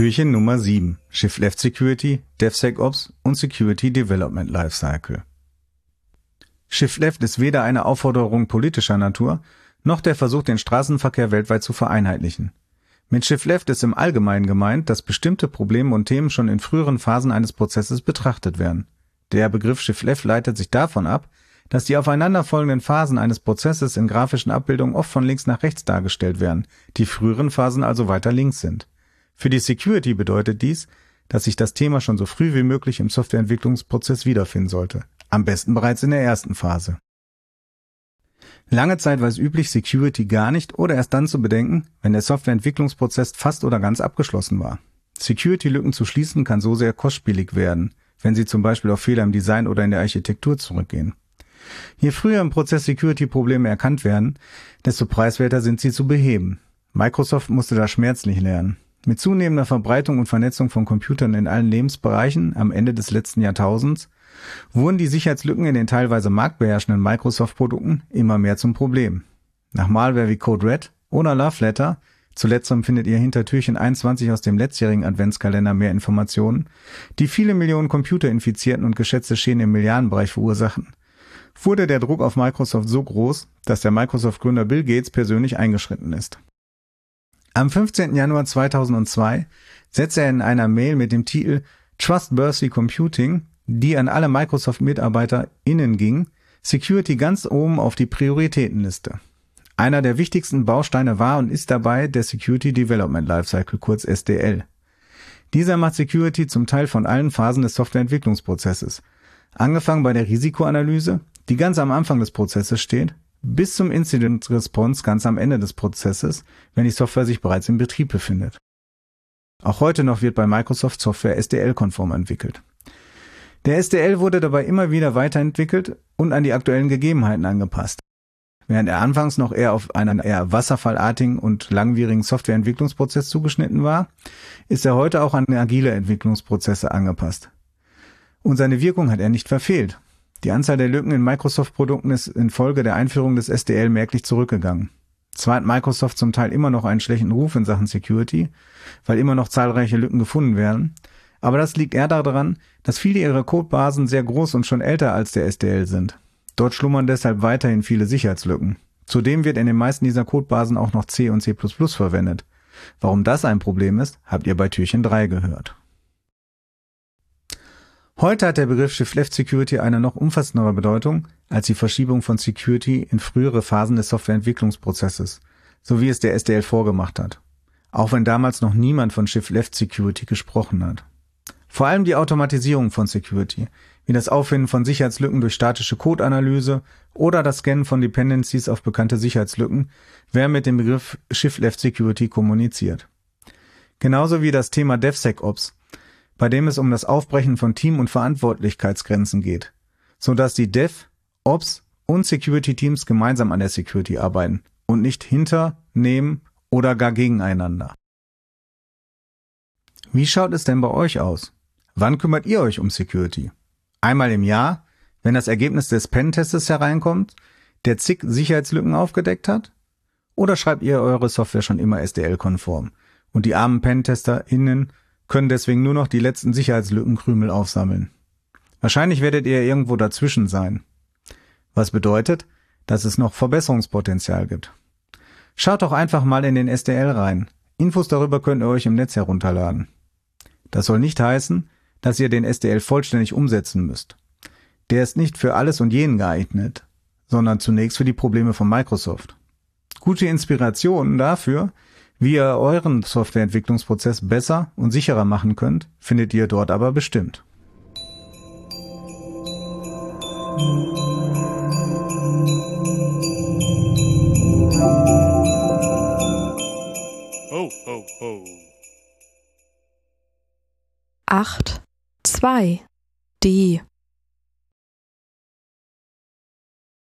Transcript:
Türchen Nummer 7. Shift Left Security, DevSecOps und Security Development Lifecycle. Shift Left ist weder eine Aufforderung politischer Natur, noch der Versuch, den Straßenverkehr weltweit zu vereinheitlichen. Mit Shift Left ist im Allgemeinen gemeint, dass bestimmte Probleme und Themen schon in früheren Phasen eines Prozesses betrachtet werden. Der Begriff Shift Left leitet sich davon ab, dass die aufeinanderfolgenden Phasen eines Prozesses in grafischen Abbildungen oft von links nach rechts dargestellt werden, die früheren Phasen also weiter links sind. Für die Security bedeutet dies, dass sich das Thema schon so früh wie möglich im Softwareentwicklungsprozess wiederfinden sollte. Am besten bereits in der ersten Phase. Lange Zeit war es üblich, Security gar nicht oder erst dann zu bedenken, wenn der Softwareentwicklungsprozess fast oder ganz abgeschlossen war. Security-Lücken zu schließen kann so sehr kostspielig werden, wenn sie zum Beispiel auf Fehler im Design oder in der Architektur zurückgehen. Je früher im Prozess Security-Probleme erkannt werden, desto preiswerter sind sie zu beheben. Microsoft musste da schmerzlich lernen. Mit zunehmender Verbreitung und Vernetzung von Computern in allen Lebensbereichen am Ende des letzten Jahrtausends wurden die Sicherheitslücken in den teilweise marktbeherrschenden Microsoft-Produkten immer mehr zum Problem. Nach Malware wie Code Red oder Love Letter, zuletzt findet ihr hinter Türchen 21 aus dem letztjährigen Adventskalender mehr Informationen, die viele Millionen Computer infizierten und geschätzte Schäden im Milliardenbereich verursachten, wurde der Druck auf Microsoft so groß, dass der Microsoft-Gründer Bill Gates persönlich eingeschritten ist. Am 15. Januar 2002 setzte er in einer Mail mit dem Titel Trustworthy Computing, die an alle Microsoft-MitarbeiterInnen ging, Security ganz oben auf die Prioritätenliste. Einer der wichtigsten Bausteine war und ist dabei der Security Development Lifecycle, kurz SDL. Dieser macht Security zum Teil von allen Phasen des Softwareentwicklungsprozesses. Angefangen bei der Risikoanalyse, die ganz am Anfang des Prozesses steht, bis zum Incident Response ganz am Ende des Prozesses, wenn die Software sich bereits in Betrieb befindet. Auch heute noch wird bei Microsoft Software SDL-konform entwickelt. Der SDL wurde dabei immer wieder weiterentwickelt und an die aktuellen Gegebenheiten angepasst. Während er anfangs noch eher auf einen eher wasserfallartigen und langwierigen Softwareentwicklungsprozess zugeschnitten war, ist er heute auch an agile Entwicklungsprozesse angepasst. Und seine Wirkung hat er nicht verfehlt. Die Anzahl der Lücken in Microsoft-Produkten ist infolge der Einführung des SDL merklich zurückgegangen. Zwar hat Microsoft zum Teil immer noch einen schlechten Ruf in Sachen Security, weil immer noch zahlreiche Lücken gefunden werden, aber das liegt eher daran, dass viele ihrer Codebasen sehr groß und schon älter als der SDL sind. Dort schlummern deshalb weiterhin viele Sicherheitslücken. Zudem wird in den meisten dieser Codebasen auch noch C und C++ verwendet. Warum das ein Problem ist, habt ihr bei Türchen 3 gehört. Heute hat der Begriff Shift-Left Security eine noch umfassendere Bedeutung als die Verschiebung von Security in frühere Phasen des Softwareentwicklungsprozesses, so wie es der SDL vorgemacht hat. Auch wenn damals noch niemand von Shift-Left Security gesprochen hat. Vor allem die Automatisierung von Security, wie das Auffinden von Sicherheitslücken durch statische Codeanalyse oder das Scannen von Dependencies auf bekannte Sicherheitslücken, werden mit dem Begriff Shift-Left Security kommuniziert. Genauso wie das Thema DevSecOps, bei dem es um das Aufbrechen von Team- und Verantwortlichkeitsgrenzen geht, so dass die Dev, Ops und Security Teams gemeinsam an der Security arbeiten und nicht hinter, neben oder gar gegeneinander. Wie schaut es denn bei euch aus? Wann kümmert ihr euch um Security? Einmal im Jahr, wenn das Ergebnis des Pen-Testes hereinkommt, der zig Sicherheitslücken aufgedeckt hat? Oder schreibt ihr eure Software schon immer SDL-konform und die armen Pentester*innen können deswegen nur noch die letzten Sicherheitslückenkrümel aufsammeln. Wahrscheinlich werdet ihr irgendwo dazwischen sein. Was bedeutet, dass es noch Verbesserungspotenzial gibt. Schaut doch einfach mal in den SDL rein. Infos darüber könnt ihr euch im Netz herunterladen. Das soll nicht heißen, dass ihr den SDL vollständig umsetzen müsst. Der ist nicht für alles und jeden geeignet, sondern zunächst für die Probleme von Microsoft. Gute Inspirationen dafür wie ihr euren Softwareentwicklungsprozess besser und sicherer machen könnt, findet ihr dort aber bestimmt. Ho, ho, ho. 8, 2, D.